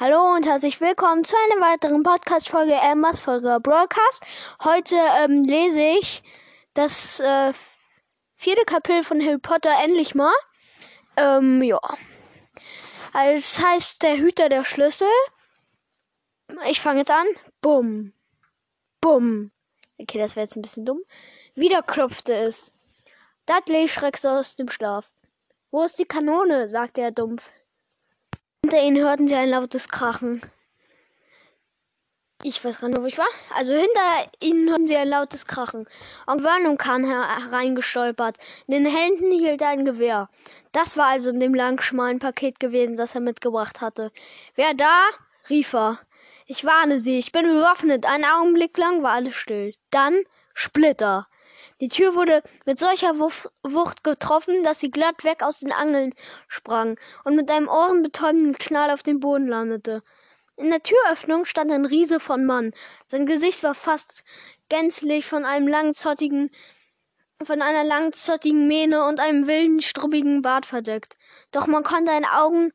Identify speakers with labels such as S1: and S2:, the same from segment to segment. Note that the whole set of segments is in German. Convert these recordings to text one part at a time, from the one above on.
S1: Hallo und herzlich willkommen zu einer weiteren Podcast-Folge Emmas Folge Broadcast. Heute ähm, lese ich das äh, vierte Kapitel von Harry Potter endlich mal. Ähm, ja. Also, es heißt der Hüter der Schlüssel. Ich fange jetzt an. Bumm. Bumm. Okay, das wäre jetzt ein bisschen dumm. Wieder klopfte es. Dudley schreckte aus dem Schlaf. Wo ist die Kanone? sagte er dumpf. Hinter ihnen hörten sie ein lautes Krachen. Ich weiß gar nicht, wo ich war. Also hinter ihnen hörten sie ein lautes Krachen. Und Vernon kam hereingestolpert. In den Händen hielt er ein Gewehr. Das war also in dem langen, schmalen Paket gewesen, das er mitgebracht hatte. Wer da? rief er. Ich warne Sie, ich bin bewaffnet. Einen Augenblick lang war alles still. Dann Splitter. Die Tür wurde mit solcher Wucht getroffen, dass sie glatt weg aus den Angeln sprang und mit einem ohrenbetäubenden Knall auf dem Boden landete. In der Türöffnung stand ein Riese von Mann. Sein Gesicht war fast gänzlich von einem langzottigen von einer langzottigen Mähne und einem wilden, struppigen Bart verdeckt. Doch man konnte eine Augen,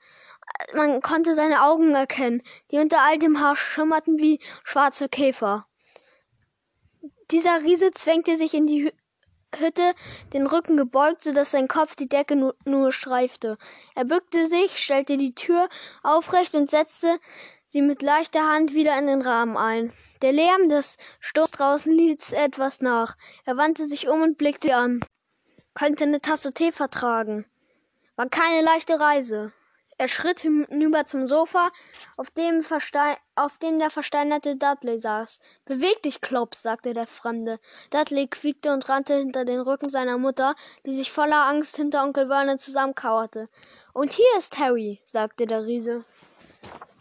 S1: man konnte seine Augen erkennen, die unter all dem Haar schimmerten wie schwarze Käfer. Dieser Riese zwängte sich in die Hütte, den Rücken gebeugt, so dass sein Kopf die Decke nur, nur streifte. Er bückte sich, stellte die Tür aufrecht und setzte sie mit leichter Hand wieder in den Rahmen ein. Der Lärm des Stoßes draußen ließ etwas nach. Er wandte sich um und blickte an. Könnte eine Tasse Tee vertragen. War keine leichte Reise. Er schritt hinüber zum Sofa, auf dem, auf dem der versteinerte Dudley saß. Beweg dich, Klops, sagte der Fremde. Dudley quiekte und rannte hinter den Rücken seiner Mutter, die sich voller Angst hinter Onkel Vernon zusammenkauerte. Und hier ist Harry, sagte der Riese.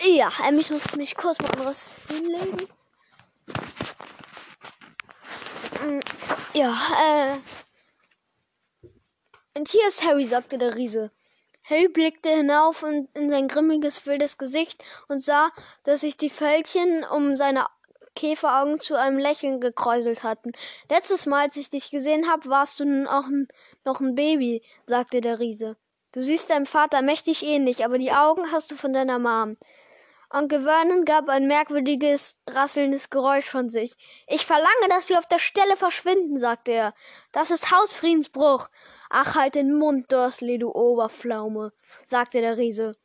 S1: Ja, ähm, ich muss mich kurz mal anderes hinlegen. Mm, ja, äh. Und hier ist Harry, sagte der Riese. Harry blickte hinauf in, in sein grimmiges, wildes Gesicht und sah, dass sich die Fältchen um seine Käferaugen zu einem Lächeln gekräuselt hatten. Letztes Mal, als ich dich gesehen habe, warst du nun auch noch ein Baby, sagte der Riese. Du siehst deinem Vater mächtig ähnlich, aber die Augen hast du von deiner Mom. Onkel Vernon gab ein merkwürdiges, rasselndes Geräusch von sich. Ich verlange, dass Sie auf der Stelle verschwinden, sagte er. Das ist Hausfriedensbruch. Ach, halt den Mund, Dursley, du Oberpflaume, sagte der Riese.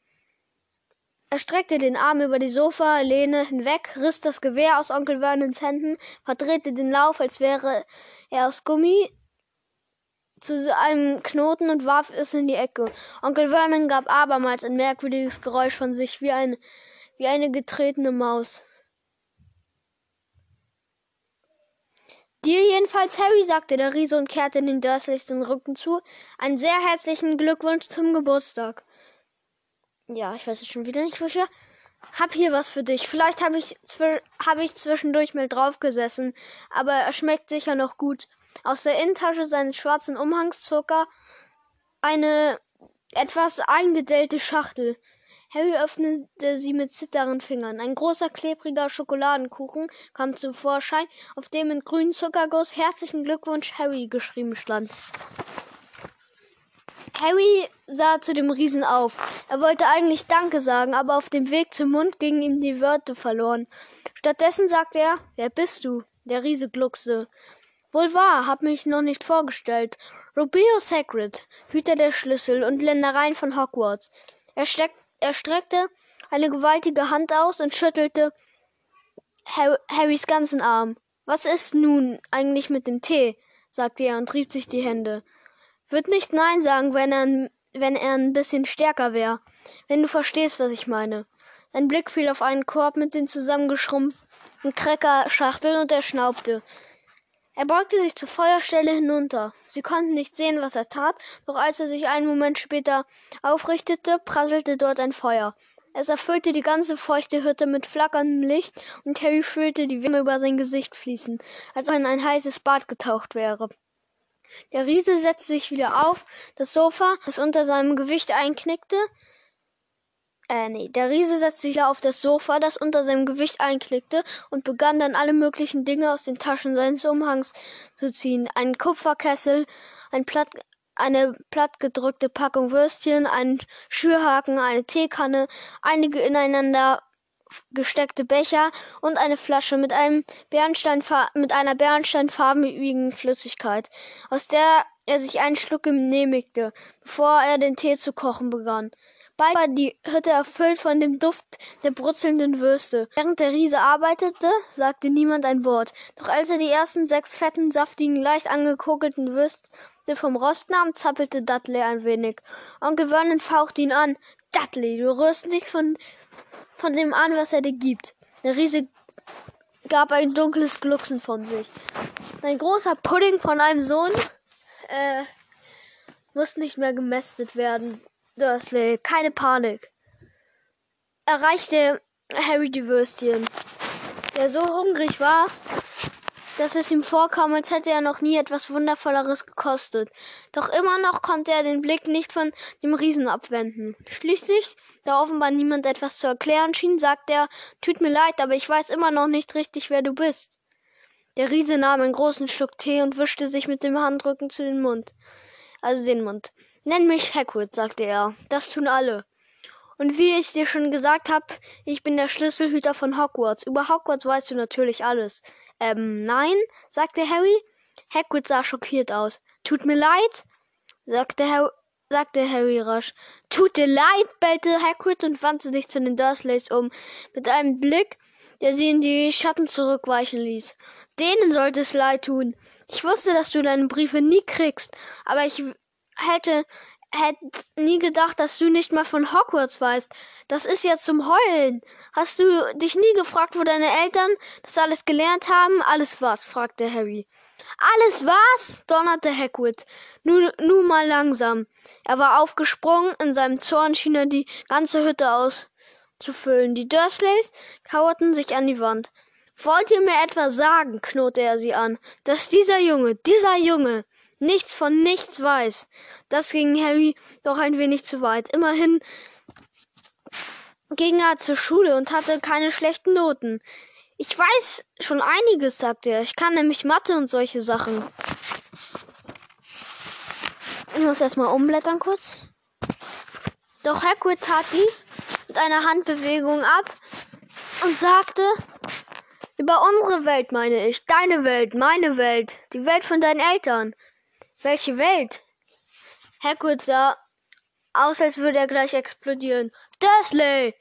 S1: Er streckte den Arm über die Sofa-Lehne hinweg, riss das Gewehr aus Onkel Vernons Händen, verdrehte den Lauf, als wäre er aus Gummi, zu einem Knoten und warf es in die Ecke. Onkel Vernon gab abermals ein merkwürdiges Geräusch von sich, wie, ein, wie eine getretene Maus. Dir jedenfalls, Harry, sagte der Riese und kehrte den Dursleys den Rücken zu. Einen sehr herzlichen Glückwunsch zum Geburtstag. Ja, ich weiß jetzt schon wieder nicht, wo ich war. Hab hier was für dich. Vielleicht habe ich, hab ich zwischendurch mal draufgesessen, aber er schmeckt sicher noch gut. Aus der Innentasche seines schwarzen Umhangs zog er eine etwas eingedellte Schachtel. Harry öffnete sie mit zitternden Fingern. Ein großer, klebriger Schokoladenkuchen kam zum Vorschein, auf dem in grünen Zuckerguss Herzlichen Glückwunsch Harry geschrieben stand. Harry sah zu dem Riesen auf. Er wollte eigentlich Danke sagen, aber auf dem Weg zum Mund gingen ihm die Wörter verloren. Stattdessen sagte er, wer bist du? Der Riese gluckste. Wohl wahr, hab mich noch nicht vorgestellt. Rubeus Hagrid, Hüter der Schlüssel und Ländereien von Hogwarts. Er steckte er streckte eine gewaltige Hand aus und schüttelte Harrys ganzen Arm. Was ist nun eigentlich mit dem Tee? sagte er und rieb sich die Hände. Würd nicht Nein sagen, wenn er, wenn er ein bisschen stärker wäre. Wenn du verstehst, was ich meine. Sein Blick fiel auf einen Korb mit den zusammengeschrumpften Cracker-Schachteln und er schnaubte. Er beugte sich zur Feuerstelle hinunter. Sie konnten nicht sehen, was er tat, doch als er sich einen Moment später aufrichtete, prasselte dort ein Feuer. Es erfüllte die ganze feuchte Hütte mit flackerndem Licht, und Harry fühlte die Wärme über sein Gesicht fließen, als ob er in ein heißes Bad getaucht wäre. Der Riese setzte sich wieder auf, das Sofa, das unter seinem Gewicht einknickte, äh, nee, der Riese setzte sich auf das Sofa, das unter seinem Gewicht einklickte, und begann dann alle möglichen Dinge aus den Taschen seines Umhangs zu ziehen. Einen Kupferkessel, ein platt, eine plattgedrückte Packung Würstchen, einen Schürhaken, eine Teekanne, einige ineinander gesteckte Becher und eine Flasche mit einem Bernsteinfar mit einer bernsteinfarbigen Flüssigkeit, aus der er sich einen Schluck genehmigte, bevor er den Tee zu kochen begann. Bald war die Hütte erfüllt von dem Duft der brutzelnden Würste. Während der Riese arbeitete, sagte niemand ein Wort. Doch als er die ersten sechs fetten, saftigen, leicht angekokelten Würste vom Rost nahm, zappelte Dudley ein wenig. Onkel Vernon fauchte ihn an. Dudley, du rührst nichts von, von dem an, was er dir gibt. Der Riese gab ein dunkles Glucksen von sich. Ein großer Pudding von einem Sohn äh, muss nicht mehr gemästet werden. Dursley, keine Panik. Erreichte Harry die Würstchen, der so hungrig war, dass es ihm vorkam, als hätte er noch nie etwas Wundervolleres gekostet. Doch immer noch konnte er den Blick nicht von dem Riesen abwenden. Schließlich, da offenbar niemand etwas zu erklären schien, sagte er, tut mir leid, aber ich weiß immer noch nicht richtig, wer du bist. Der Riese nahm einen großen Schluck Tee und wischte sich mit dem Handrücken zu den Mund. Also den Mund. Nenn mich Hagrid, sagte er. Das tun alle. Und wie ich dir schon gesagt habe, ich bin der Schlüsselhüter von Hogwarts. Über Hogwarts weißt du natürlich alles. Ähm, nein, sagte Harry. Hagrid sah schockiert aus. Tut mir leid, sagte Harry, sagte Harry rasch. Tut dir leid, bellte Hagrid und wandte sich zu den Dursleys um, mit einem Blick, der sie in die Schatten zurückweichen ließ. Denen sollte es leid tun. Ich wusste, dass du deine Briefe nie kriegst, aber ich hätte, hätte nie gedacht, dass du nicht mal von Hogwarts weißt. Das ist ja zum Heulen. Hast du dich nie gefragt, wo deine Eltern das alles gelernt haben? Alles was? fragte Harry. Alles was? donnerte Hagrid. Nun, nun mal langsam. Er war aufgesprungen, in seinem Zorn schien er die ganze Hütte auszufüllen. Die Dursleys kauerten sich an die Wand. Wollt ihr mir etwa sagen, knurrte er sie an, dass dieser Junge, dieser Junge, nichts von nichts weiß. Das ging Harry doch ein wenig zu weit. Immerhin ging er zur Schule und hatte keine schlechten Noten. Ich weiß schon einiges, sagte er. Ich kann nämlich Mathe und solche Sachen. Ich muss erstmal umblättern kurz. Doch Hagrid tat dies mit einer Handbewegung ab und sagte, über unsere Welt meine ich, deine Welt, meine Welt, die Welt von deinen Eltern. Welche Welt? Hagrid sah aus, als würde er gleich explodieren. Dursley!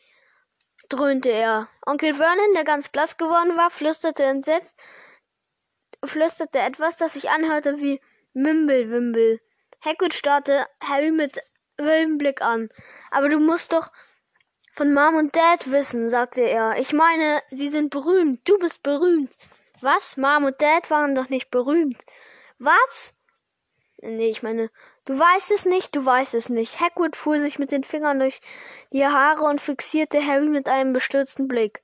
S1: dröhnte er. Onkel Vernon, der ganz blass geworden war, flüsterte entsetzt, flüsterte etwas, das sich anhörte wie Mimblewimble. Hagrid starrte Harry mit wildem Blick an. Aber du musst doch von Mom und Dad wissen, sagte er. Ich meine, sie sind berühmt. Du bist berühmt. Was? Mom und Dad waren doch nicht berühmt. Was? Nee, ich meine, du weißt es nicht, du weißt es nicht. Hagrid fuhr sich mit den Fingern durch die Haare und fixierte Harry mit einem bestürzten Blick.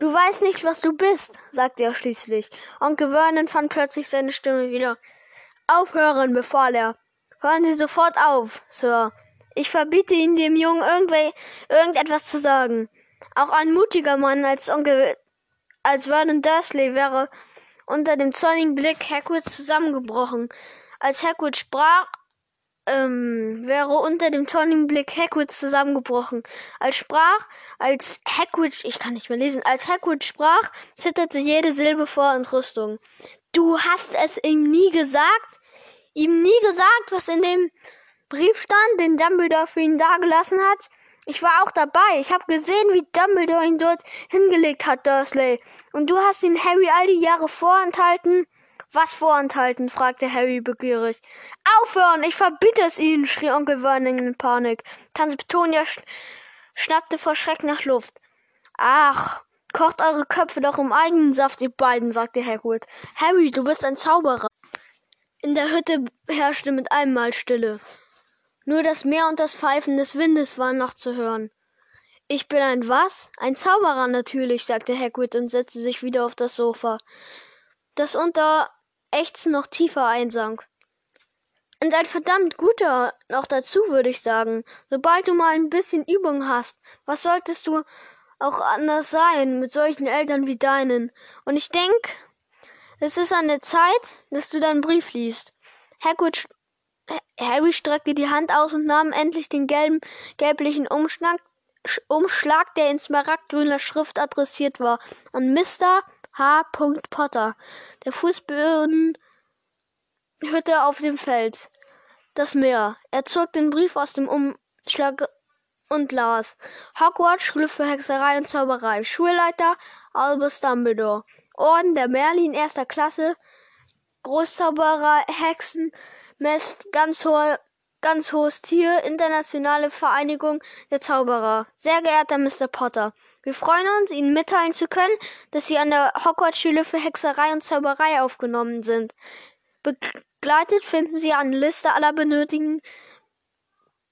S1: Du weißt nicht, was du bist, sagte er schließlich. Onkel Vernon fand plötzlich seine Stimme wieder. Aufhören, befahl er. Hören Sie sofort auf, Sir. Ich verbiete Ihnen dem Jungen irgendetwas zu sagen. Auch ein mutiger Mann als Onkel als Vernon Dursley wäre unter dem zornigen Blick Hagrids zusammengebrochen. Als Hagrid sprach, ähm, wäre unter dem zornigen Blick Hagrid zusammengebrochen. Als sprach, als Hagrid, ich kann nicht mehr lesen, als Hagrid sprach, zitterte jede Silbe vor Entrüstung. Du hast es ihm nie gesagt? Ihm nie gesagt, was in dem Brief stand, den Dumbledore für ihn dagelassen hat? Ich war auch dabei. Ich habe gesehen, wie Dumbledore ihn dort hingelegt hat, Dursley. Und du hast ihn Harry all die Jahre vorenthalten? Was vorenthalten? fragte Harry begierig. Aufhören! Ich verbitte es Ihnen! schrie Onkel Vernon in Panik. Tante Petunia sch schnappte vor Schreck nach Luft. Ach, kocht eure Köpfe doch im eigenen Saft, ihr beiden, sagte Hagrid. Harry, du bist ein Zauberer. In der Hütte herrschte mit einem Mal Stille. Nur das Meer und das Pfeifen des Windes waren noch zu hören. Ich bin ein was? Ein Zauberer natürlich, sagte Hagrid und setzte sich wieder auf das Sofa, das unter Ächzen noch tiefer einsank. Und ein verdammt guter noch dazu, würde ich sagen. Sobald du mal ein bisschen Übung hast, was solltest du auch anders sein mit solchen Eltern wie deinen? Und ich denk, es ist an der Zeit, dass du deinen Brief liest. Hagrid, Harry streckte die Hand aus und nahm endlich den gelben, gelblichen Umschlag Umschlag, der in smaragdgrüner Schrift adressiert war, an Mr. H. Potter. Der Fußboden Hütte auf dem Feld. Das Meer. Er zog den Brief aus dem Umschlag und las. Hogwarts, Schule für Hexerei und Zauberei. Schulleiter Albus Dumbledore. Orden der Merlin erster Klasse. Großzauberer, Hexen, Mest, ganz hohe ganz hohes Tier, Internationale Vereinigung der Zauberer. Sehr geehrter Mr. Potter, wir freuen uns, Ihnen mitteilen zu können, dass Sie an der Hogwarts-Schule für Hexerei und Zauberei aufgenommen sind. Begleitet finden Sie eine Liste aller benötigten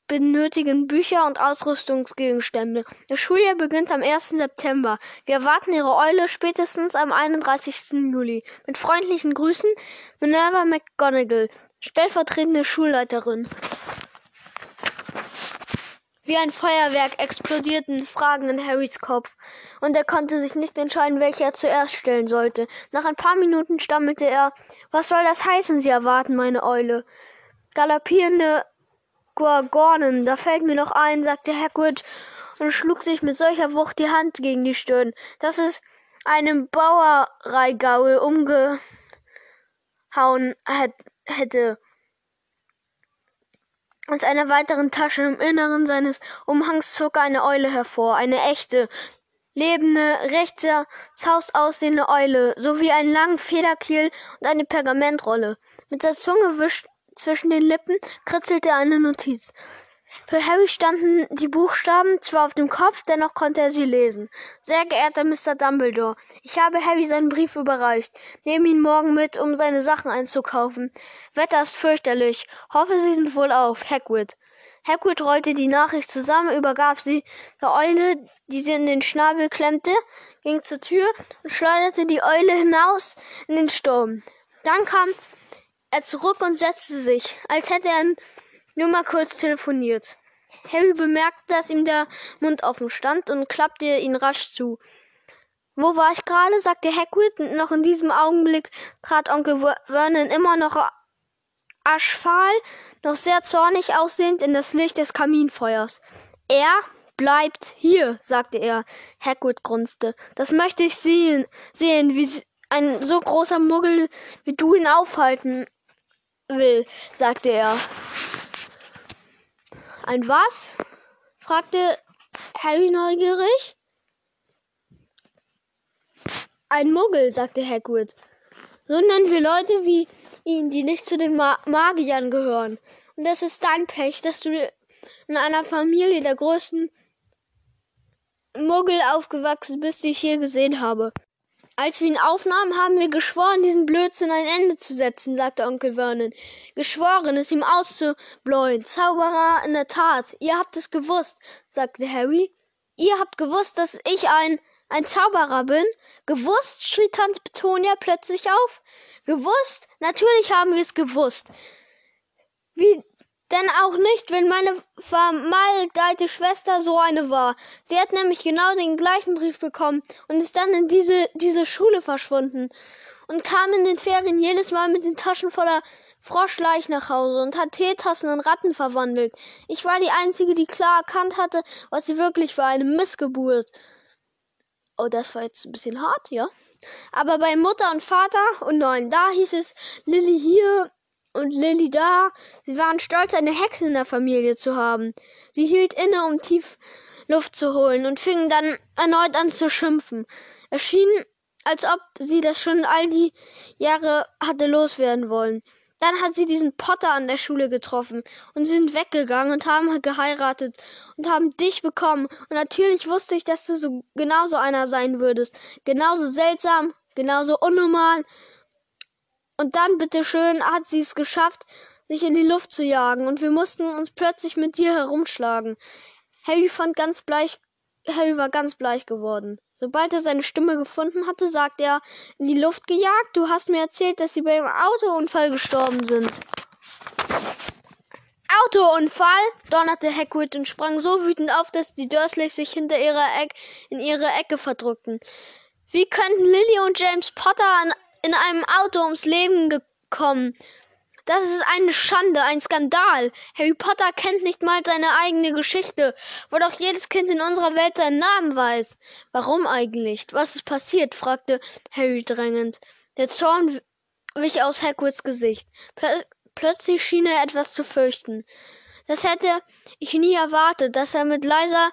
S1: benötigen Bücher und Ausrüstungsgegenstände. Das Schuljahr beginnt am 1. September. Wir erwarten Ihre Eule spätestens am 31. Juli. Mit freundlichen Grüßen, Minerva McGonagall, stellvertretende Schulleiterin. Wie ein Feuerwerk explodierten Fragen in Harrys Kopf, und er konnte sich nicht entscheiden, welche er zuerst stellen sollte. Nach ein paar Minuten stammelte er Was soll das heißen, Sie erwarten, meine Eule? Galoppierende Gorgonen, da fällt mir noch ein, sagte Hagrid und schlug sich mit solcher Wucht die Hand gegen die Stirn, dass es einem Bauereigaul umgehauen hätte. Aus einer weiteren Tasche im Inneren seines Umhangs zog er eine Eule hervor, eine echte, lebende, rechter Zaus aussehende Eule, sowie einen langen Federkiel und eine Pergamentrolle. Mit der Zunge wischt zwischen den Lippen kritzelte er eine Notiz. Für Harry standen die Buchstaben zwar auf dem Kopf, dennoch konnte er sie lesen. Sehr geehrter Mr. Dumbledore, ich habe Harry seinen Brief überreicht. Nehme ihn morgen mit, um seine Sachen einzukaufen. Wetter ist fürchterlich. Hoffe, Sie sind wohl auf. Hagrid. Hagrid rollte die Nachricht zusammen, übergab sie der Eule, die sie in den Schnabel klemmte, ging zur Tür und schleuderte die Eule hinaus in den Sturm. Dann kam er zurück und setzte sich, als hätte er nur mal kurz telefoniert. Harry bemerkte, dass ihm der Mund offen stand und klappte ihn rasch zu. Wo war ich gerade? sagte Hagrid. Noch in diesem Augenblick trat Onkel Vernon immer noch aschfahl, noch sehr zornig aussehend in das Licht des Kaminfeuers. Er bleibt hier, sagte er. Hagrid grunzte. Das möchte ich sehen, sehen, wie ein so großer Muggel wie du ihn aufhalten will, sagte er. Ein was? fragte Harry neugierig. Ein Muggel, sagte Hagrid. So nennen wir Leute wie ihn, die nicht zu den Ma Magiern gehören. Und es ist dein Pech, dass du in einer Familie der größten Muggel aufgewachsen bist, die ich je gesehen habe. Als wir ihn aufnahmen, haben wir geschworen, diesen Blödsinn ein Ende zu setzen, sagte Onkel Vernon. Geschworen, es ihm auszubläuen. Zauberer in der Tat. Ihr habt es gewusst, sagte Harry. Ihr habt gewusst, dass ich ein ein Zauberer bin? Gewusst? schrie Tante Petunia plötzlich auf. Gewusst? Natürlich haben wir es gewusst. Wie denn auch nicht, wenn meine vermaledeite Schwester so eine war. Sie hat nämlich genau den gleichen Brief bekommen und ist dann in diese, diese Schule verschwunden und kam in den Ferien jedes Mal mit den Taschen voller Froschleich nach Hause und hat Teetassen in Ratten verwandelt. Ich war die Einzige, die klar erkannt hatte, was sie wirklich war, eine Missgeburt. Oh, das war jetzt ein bisschen hart, ja? Aber bei Mutter und Vater und nein, da hieß es Lilly hier, und Lilly da. Sie waren stolz, eine Hexe in der Familie zu haben. Sie hielt inne, um tief Luft zu holen und fingen dann erneut an zu schimpfen. Es schien, als ob sie das schon all die Jahre hatte loswerden wollen. Dann hat sie diesen Potter an der Schule getroffen und sie sind weggegangen und haben geheiratet und haben dich bekommen. Und natürlich wusste ich, dass du so genauso einer sein würdest. Genauso seltsam, genauso unnormal und dann, bitteschön, hat sie es geschafft, sich in die Luft zu jagen, und wir mussten uns plötzlich mit dir herumschlagen. Harry fand ganz bleich, Harry war ganz bleich geworden. Sobald er seine Stimme gefunden hatte, sagte er, in die Luft gejagt, du hast mir erzählt, dass sie bei einem Autounfall gestorben sind. Autounfall! donnerte Hagrid und sprang so wütend auf, dass die Dursleys sich hinter ihrer Eck in ihre Ecke verdrückten. Wie könnten Lily und James Potter an in einem Auto ums Leben gekommen. Das ist eine Schande, ein Skandal. Harry Potter kennt nicht mal seine eigene Geschichte, wo doch jedes Kind in unserer Welt seinen Namen weiß. Warum eigentlich? Was ist passiert? fragte Harry drängend. Der Zorn wich aus Hagrids Gesicht. Plö plötzlich schien er etwas zu fürchten. Das hätte ich nie erwartet, dass er mit leiser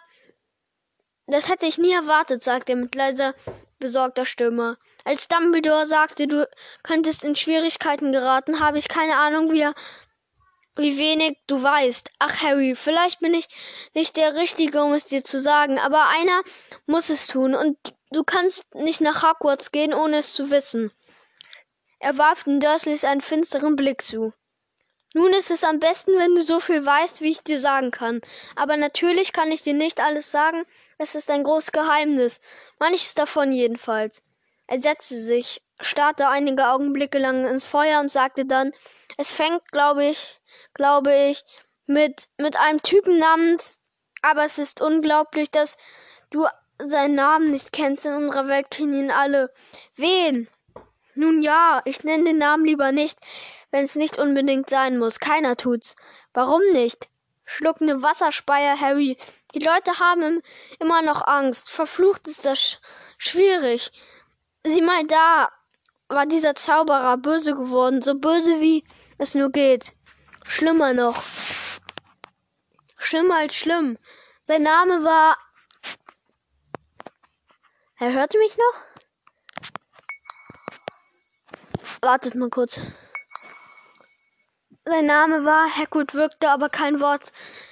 S1: das hätte ich nie erwartet, sagte er mit leiser, besorgter Stimme. Als Dumbledore sagte, du könntest in Schwierigkeiten geraten, habe ich keine Ahnung, wie, wie wenig du weißt. Ach, Harry, vielleicht bin ich nicht der Richtige, um es dir zu sagen, aber einer muss es tun, und du kannst nicht nach Hogwarts gehen, ohne es zu wissen. Er warf den Dursleys einen finsteren Blick zu. Nun ist es am besten, wenn du so viel weißt, wie ich dir sagen kann. Aber natürlich kann ich dir nicht alles sagen, es ist ein großes Geheimnis. Manches davon jedenfalls. Er setzte sich, starrte einige Augenblicke lang ins Feuer und sagte dann, es fängt, glaube ich, glaube ich, mit, mit einem Typen namens, aber es ist unglaublich, dass du seinen Namen nicht kennst. In unserer Welt kennen ihn alle. Wen? Nun ja, ich nenne den Namen lieber nicht, wenn es nicht unbedingt sein muss. Keiner tut's. Warum nicht? Schluckende Wasserspeier, Harry. Die Leute haben immer noch Angst. Verflucht ist das sch schwierig. Sieh mal da, war dieser Zauberer böse geworden, so böse wie es nur geht. Schlimmer noch. Schlimmer als schlimm. Sein Name war. Er hörte mich noch? Wartet mal kurz. Sein Name war, Hagrid wirkte aber kein Wort.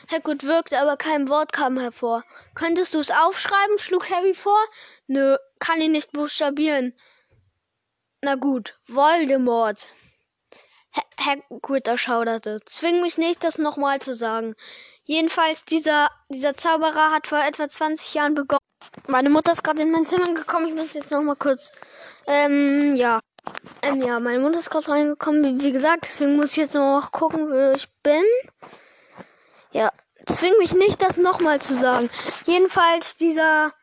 S1: Hagrid wirkte aber kein Wort kam hervor. Könntest du es aufschreiben? schlug Harry vor. Nö, kann ihn nicht buchstabieren. Na gut, Voldemort. Hagrid erschauderte. Zwing mich nicht, das nochmal zu sagen. Jedenfalls, dieser, dieser Zauberer hat vor etwa 20 Jahren begonnen. Meine Mutter ist gerade in mein Zimmer gekommen. Ich muss jetzt nochmal kurz. Ähm, ja. Ähm, ja, meine Mutter ist gerade reingekommen, wie, wie, gesagt, deswegen muss ich jetzt noch gucken, wo ich bin. Ja, zwing mich nicht, das nochmal zu sagen. Jedenfalls, dieser,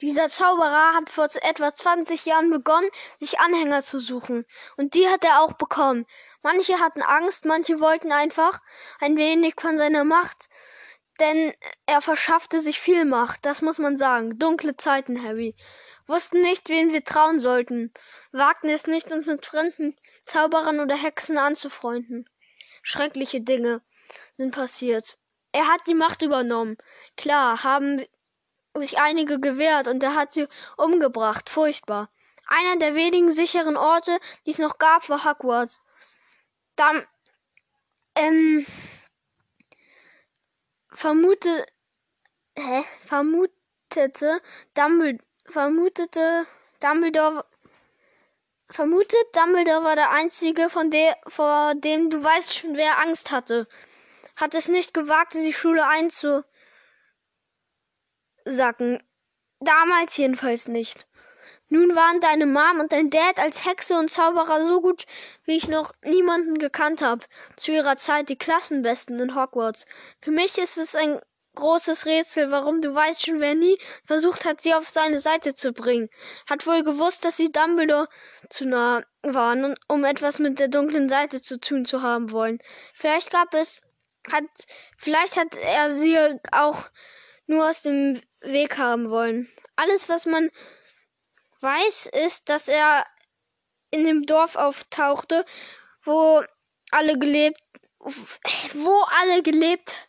S1: dieser Zauberer hat vor etwa 20 Jahren begonnen, sich Anhänger zu suchen. Und die hat er auch bekommen. Manche hatten Angst, manche wollten einfach ein wenig von seiner Macht, denn er verschaffte sich viel Macht, das muss man sagen. Dunkle Zeiten, Harry wussten nicht, wen wir trauen sollten, wagten es nicht, uns mit fremden Zauberern oder Hexen anzufreunden. Schreckliche Dinge sind passiert. Er hat die Macht übernommen. Klar, haben sich einige gewehrt und er hat sie umgebracht. Furchtbar. Einer der wenigen sicheren Orte, die es noch gab, war Hogwarts. Dann, ähm, vermute, hä, vermutete Dumbledore, vermutete Dumbledore vermutet, Dumbledore war der einzige, von der, vor dem du weißt schon, wer Angst hatte. Hat es nicht gewagt, die Schule einzusacken. Damals jedenfalls nicht. Nun waren deine Mom und dein Dad als Hexe und Zauberer so gut, wie ich noch niemanden gekannt habe. Zu ihrer Zeit die Klassenbesten in Hogwarts. Für mich ist es ein großes Rätsel, warum du weißt schon, wer nie versucht hat, sie auf seine Seite zu bringen. Hat wohl gewusst, dass sie Dumbledore zu nah waren, um etwas mit der dunklen Seite zu tun zu haben wollen. Vielleicht gab es, hat, vielleicht hat er sie auch nur aus dem Weg haben wollen. Alles, was man weiß, ist, dass er in dem Dorf auftauchte, wo alle gelebt, wo alle gelebt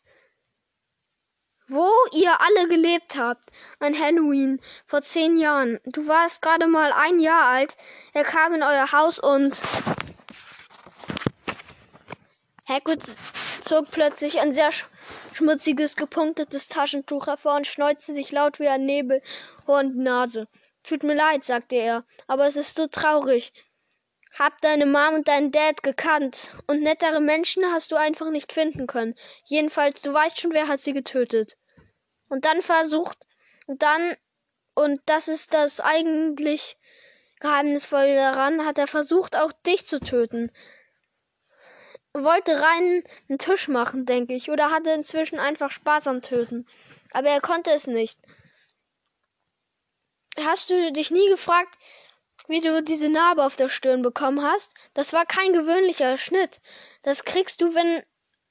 S1: wo ihr alle gelebt habt, an Halloween vor zehn Jahren. Du warst gerade mal ein Jahr alt. Er kam in euer Haus und Hagrid zog plötzlich ein sehr schmutziges, gepunktetes Taschentuch hervor und schneuzte sich laut wie ein Nebel und Nase. Tut mir leid, sagte er, aber es ist so traurig. Hab deine Mom und deinen Dad gekannt und nettere Menschen hast du einfach nicht finden können. Jedenfalls, du weißt schon, wer hat sie getötet. Und dann versucht, und dann, und das ist das eigentlich Geheimnisvolle daran, hat er versucht, auch dich zu töten. Wollte rein einen Tisch machen, denke ich, oder hatte inzwischen einfach Spaß am Töten. Aber er konnte es nicht. Hast du dich nie gefragt, wie du diese Narbe auf der Stirn bekommen hast, das war kein gewöhnlicher Schnitt. Das kriegst du, wenn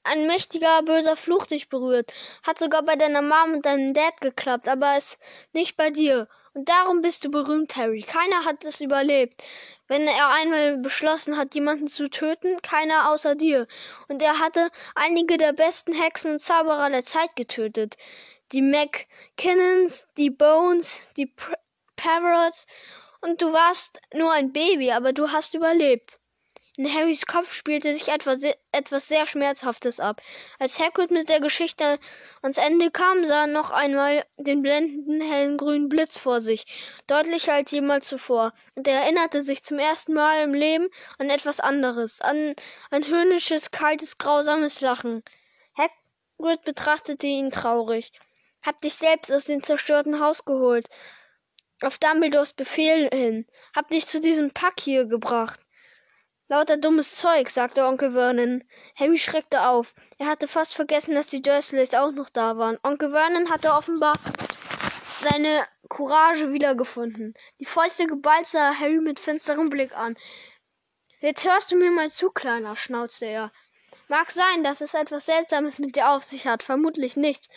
S1: ein mächtiger, böser Fluch dich berührt. Hat sogar bei deiner Mom und deinem Dad geklappt, aber es nicht bei dir. Und darum bist du berühmt, Harry. Keiner hat es überlebt. Wenn er einmal beschlossen hat, jemanden zu töten, keiner außer dir. Und er hatte einige der besten Hexen und Zauberer der Zeit getötet. Die McKinnons, die Bones, die Parrots und du warst nur ein Baby, aber du hast überlebt. In Harrys Kopf spielte sich etwas, etwas sehr Schmerzhaftes ab. Als Hagrid mit der Geschichte ans Ende kam, sah er noch einmal den blendenden hellen grünen Blitz vor sich, deutlicher als jemals zuvor, und er erinnerte sich zum ersten Mal im Leben an etwas anderes, an ein höhnisches, kaltes, grausames Lachen. Hagrid betrachtete ihn traurig. Hab dich selbst aus dem zerstörten Haus geholt, auf Dumbledores Befehl hin. Hab dich zu diesem Pack hier gebracht. Lauter dummes Zeug, sagte Onkel Vernon. Harry schreckte auf. Er hatte fast vergessen, dass die Dursleys auch noch da waren. Onkel Vernon hatte offenbar seine Courage wiedergefunden. Die Fäuste geballt sah Harry mit finsterem Blick an. Jetzt hörst du mir mal zu, Kleiner, schnauzte er. Mag sein, dass es etwas Seltsames mit dir auf sich hat, vermutlich nichts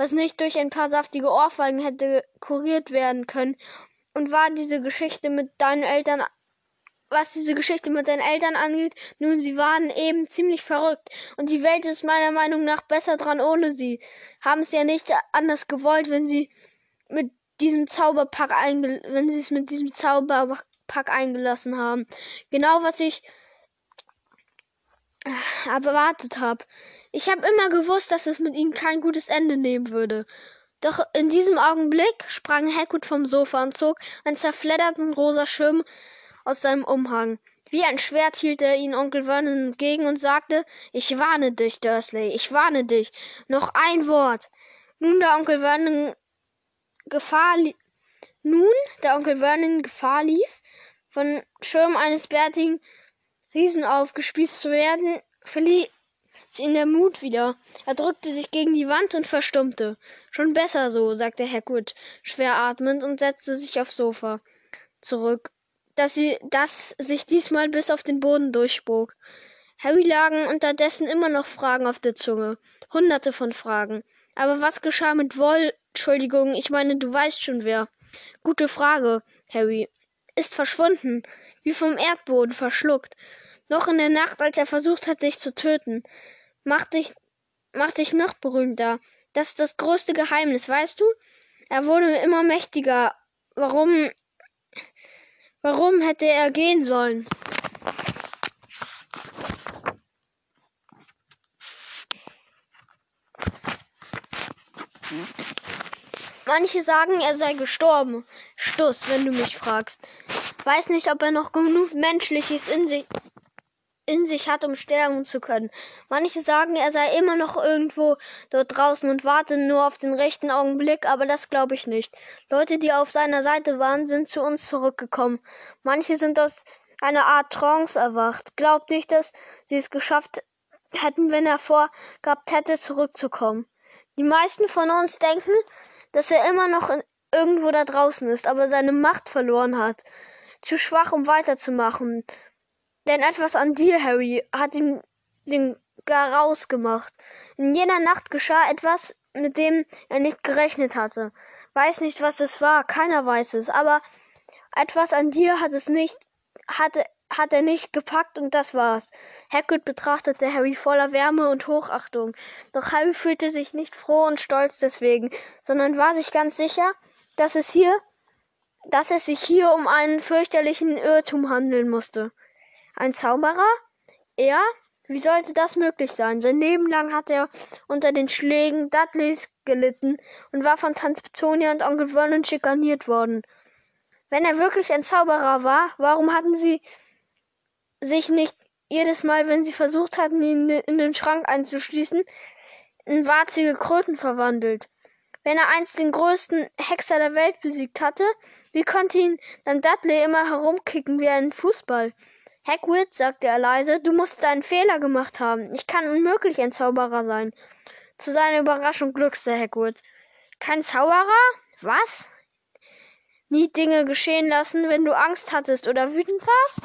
S1: was nicht durch ein paar saftige Ohrfeigen hätte kuriert werden können. Und war diese Geschichte mit deinen Eltern was diese Geschichte mit deinen Eltern angeht, nun, sie waren eben ziemlich verrückt. Und die Welt ist meiner Meinung nach besser dran ohne sie. Haben es ja nicht anders gewollt, wenn sie mit diesem Zauberpack einge wenn sie es mit diesem Zauberpack eingelassen haben. Genau was ich erwartet habe. Ich habe immer gewusst, dass es mit ihnen kein gutes Ende nehmen würde. Doch in diesem Augenblick sprang Hagrid vom Sofa und zog einen zerfledderten rosa Schirm aus seinem Umhang. Wie ein Schwert hielt er ihn Onkel Vernon entgegen und sagte, ich warne dich, Dursley, ich warne dich. Noch ein Wort. Nun, der Onkel Vernon Gefahr nun, der Onkel Vernon Gefahr lief, von Schirm eines bärtigen Riesen aufgespießt zu werden, verlieh ihn der Mut wieder. Er drückte sich gegen die Wand und verstummte. Schon besser so, sagte Hagrid, schwer atmend und setzte sich aufs Sofa zurück, dass sie, das sich diesmal bis auf den Boden durchbog. Harry lagen unterdessen immer noch Fragen auf der Zunge. Hunderte von Fragen. Aber was geschah mit Woll? Entschuldigung, ich meine, du weißt schon wer. Gute Frage, Harry. Ist verschwunden, wie vom Erdboden verschluckt. Noch in der Nacht, als er versucht hat, dich zu töten. Mach dich, mach dich noch berühmter. Das ist das größte Geheimnis, weißt du? Er wurde immer mächtiger. Warum, warum hätte er gehen sollen? Manche sagen, er sei gestorben. Stuss, wenn du mich fragst. Weiß nicht, ob er noch genug Menschliches in sich in sich hat, um sterben zu können. Manche sagen, er sei immer noch irgendwo dort draußen und warte nur auf den rechten Augenblick, aber das glaube ich nicht. Leute, die auf seiner Seite waren, sind zu uns zurückgekommen. Manche sind aus einer Art Trance erwacht. Glaubt nicht, dass sie es geschafft hätten, wenn er vorgehabt hätte, zurückzukommen. Die meisten von uns denken, dass er immer noch irgendwo da draußen ist, aber seine Macht verloren hat. Zu schwach, um weiterzumachen. Denn etwas an dir, Harry, hat ihm den gar rausgemacht. In jener Nacht geschah etwas, mit dem er nicht gerechnet hatte. Weiß nicht, was es war, keiner weiß es, aber etwas an dir hat es nicht, hatte, hat er nicht gepackt und das war's. Hagrid betrachtete Harry voller Wärme und Hochachtung. Doch Harry fühlte sich nicht froh und stolz deswegen, sondern war sich ganz sicher, dass es hier, dass es sich hier um einen fürchterlichen Irrtum handeln musste. Ein Zauberer? Er? Wie sollte das möglich sein? Sein Leben lang hat er unter den Schlägen Dudleys gelitten und war von Tante Petunia und Onkel Vernon schikaniert worden. Wenn er wirklich ein Zauberer war, warum hatten sie sich nicht jedes Mal, wenn sie versucht hatten, ihn in den Schrank einzuschließen, in warzige Kröten verwandelt? Wenn er einst den größten Hexer der Welt besiegt hatte, wie konnte ihn dann Dudley immer herumkicken wie einen Fußball? Hagrid, sagte er leise, du musst einen Fehler gemacht haben. Ich kann unmöglich ein Zauberer sein. Zu seiner Überraschung gluckste Hagrid. Kein Zauberer? Was? nie Dinge geschehen lassen, wenn du Angst hattest oder wütend warst?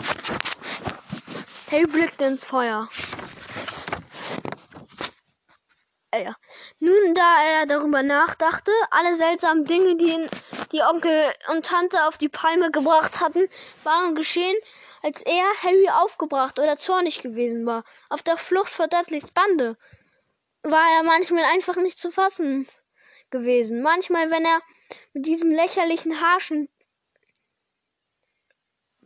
S1: Harry blickte ins Feuer. Äh, ja. Nun, da er darüber nachdachte, alle seltsamen Dinge, die ihn die Onkel und Tante auf die Palme gebracht hatten, waren geschehen, als er Harry aufgebracht oder zornig gewesen war. Auf der Flucht vor Dudleys Bande war er manchmal einfach nicht zu fassen gewesen. Manchmal, wenn er mit diesem lächerlichen Harschen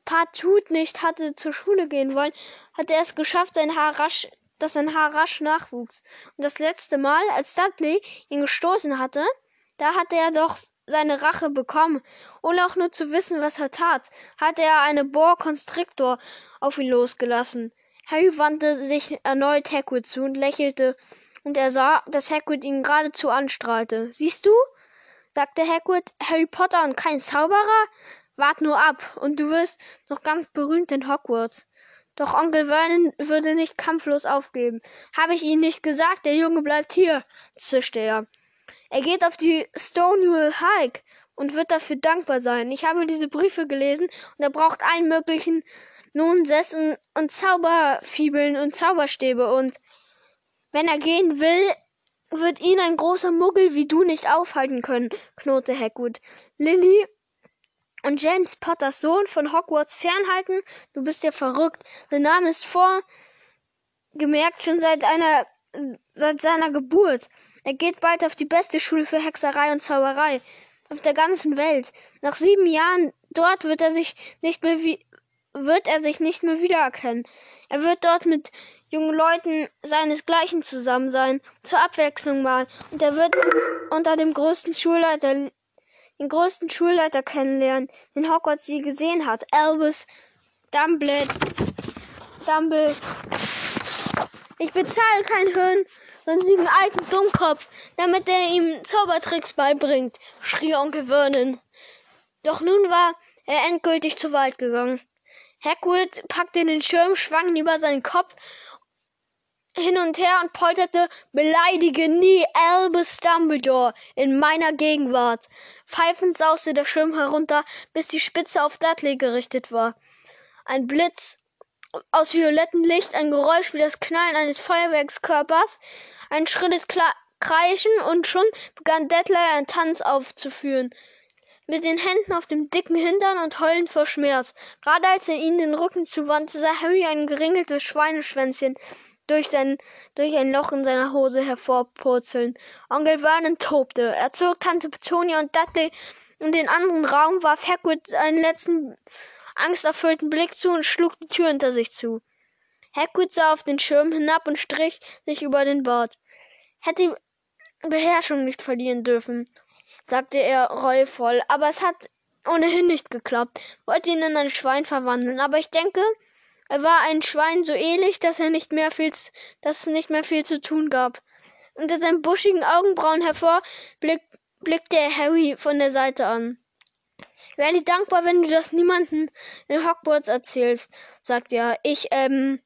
S1: partout nicht hatte zur Schule gehen wollen, hatte er es geschafft, sein Haar rasch dass sein Haar rasch nachwuchs. Und das letzte Mal, als Dudley ihn gestoßen hatte, da hatte er doch seine Rache bekommen, ohne auch nur zu wissen, was er tat, hatte er eine Boa Constrictor auf ihn losgelassen. Harry wandte sich erneut Hagrid zu und lächelte, und er sah, dass Hagrid ihn geradezu anstrahlte. Siehst du? sagte Hagrid, Harry Potter und kein Zauberer? Wart nur ab, und du wirst noch ganz berühmt in Hogwarts. Doch Onkel Vernon würde nicht kampflos aufgeben. Habe ich Ihnen nicht gesagt, der Junge bleibt hier, zischte er. Er geht auf die Stonewall Hike und wird dafür dankbar sein. Ich habe diese Briefe gelesen und er braucht allen möglichen Nonsens und, und Zauberfibeln und Zauberstäbe und wenn er gehen will, wird ihn ein großer Muggel wie du nicht aufhalten können, knurrte Hagrid. Lily und James Potters Sohn von Hogwarts fernhalten? Du bist ja verrückt. Sein Name ist vorgemerkt schon seit einer seit seiner Geburt. Er geht bald auf die beste Schule für Hexerei und Zauberei auf der ganzen Welt. Nach sieben Jahren dort wird er sich nicht mehr wie wird er sich nicht mehr wiedererkennen. Er wird dort mit jungen Leuten seinesgleichen zusammen sein, zur Abwechslung mal, und er wird unter dem größten Schulleiter den größten Schulleiter kennenlernen, den Hogwarts je gesehen hat. Albus Dumbledore. Dumbledore. Ich bezahle keinen Hirn, sonstigen alten Dummkopf, damit er ihm Zaubertricks beibringt, schrie Onkel Vernon. Doch nun war er endgültig zu weit gegangen. Hagrid packte den Schirm, schwang ihn über seinen Kopf hin und her und polterte, beleidige nie Albus Dumbledore in meiner Gegenwart. Pfeifend sauste der Schirm herunter, bis die Spitze auf Dudley gerichtet war. Ein Blitz aus violettem Licht, ein Geräusch wie das Knallen eines Feuerwerkskörpers, ein schrilles Kla Kreischen und schon begann Dudley einen Tanz aufzuführen. Mit den Händen auf dem dicken Hintern und heulend vor Schmerz. Gerade als er ihnen den Rücken zuwandte, sah Harry ein geringeltes Schweineschwänzchen durch, sein, durch ein Loch in seiner Hose hervorpurzeln. Onkel Vernon tobte. Er zog Tante Petunia und Dudley in den anderen Raum, warf Hagrid einen letzten angsterfüllten Blick zu und schlug die Tür hinter sich zu. Hagrid sah auf den Schirm hinab und strich sich über den Bart. Hätte Beherrschung nicht verlieren dürfen, sagte er reuevoll, aber es hat ohnehin nicht geklappt. Wollte ihn in ein Schwein verwandeln, aber ich denke, er war ein Schwein so ähnlich, dass er nicht mehr viel, dass es nicht mehr viel zu tun gab. Unter seinen buschigen Augenbrauen hervor blick, blickte er Harry von der Seite an. Wäre dir dankbar, wenn du das niemanden in Hogwarts erzählst, sagte er. Ich, ähm,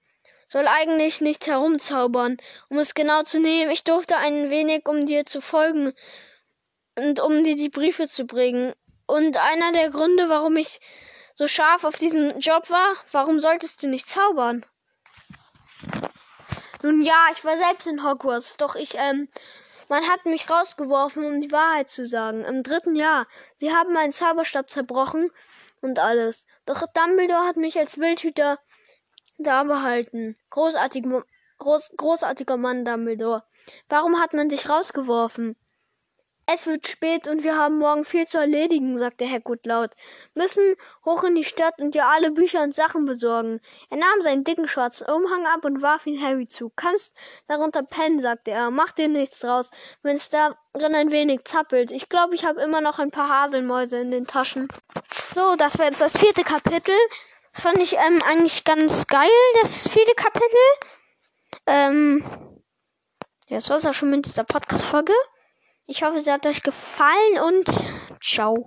S1: soll eigentlich nicht herumzaubern. Um es genau zu nehmen, ich durfte ein wenig, um dir zu folgen und um dir die Briefe zu bringen. Und einer der Gründe, warum ich so scharf auf diesen Job war, warum solltest du nicht zaubern? Nun ja, ich war selbst in Hogwarts, doch ich, ähm, man hat mich rausgeworfen, um die Wahrheit zu sagen. Im dritten Jahr. Sie haben meinen Zauberstab zerbrochen und alles. Doch Dumbledore hat mich als Wildhüter da behalten. Großartig, groß, großartiger Mann, Dumbledore. Warum hat man dich rausgeworfen? Es wird spät und wir haben morgen viel zu erledigen, sagte Hagrid laut. Müssen hoch in die Stadt und dir alle Bücher und Sachen besorgen. Er nahm seinen dicken schwarzen Umhang ab und warf ihn Harry zu. Kannst darunter pennen, sagte er. Mach dir nichts draus, wenn's darin ein wenig zappelt. Ich glaube, ich habe immer noch ein paar Haselmäuse in den Taschen. So, das war jetzt das vierte Kapitel. Das fand ich ähm, eigentlich ganz geil, das vierte Kapitel. Ähm, ja, das war's auch schon mit dieser Podcast-Folge. Ich hoffe, es hat euch gefallen und ciao.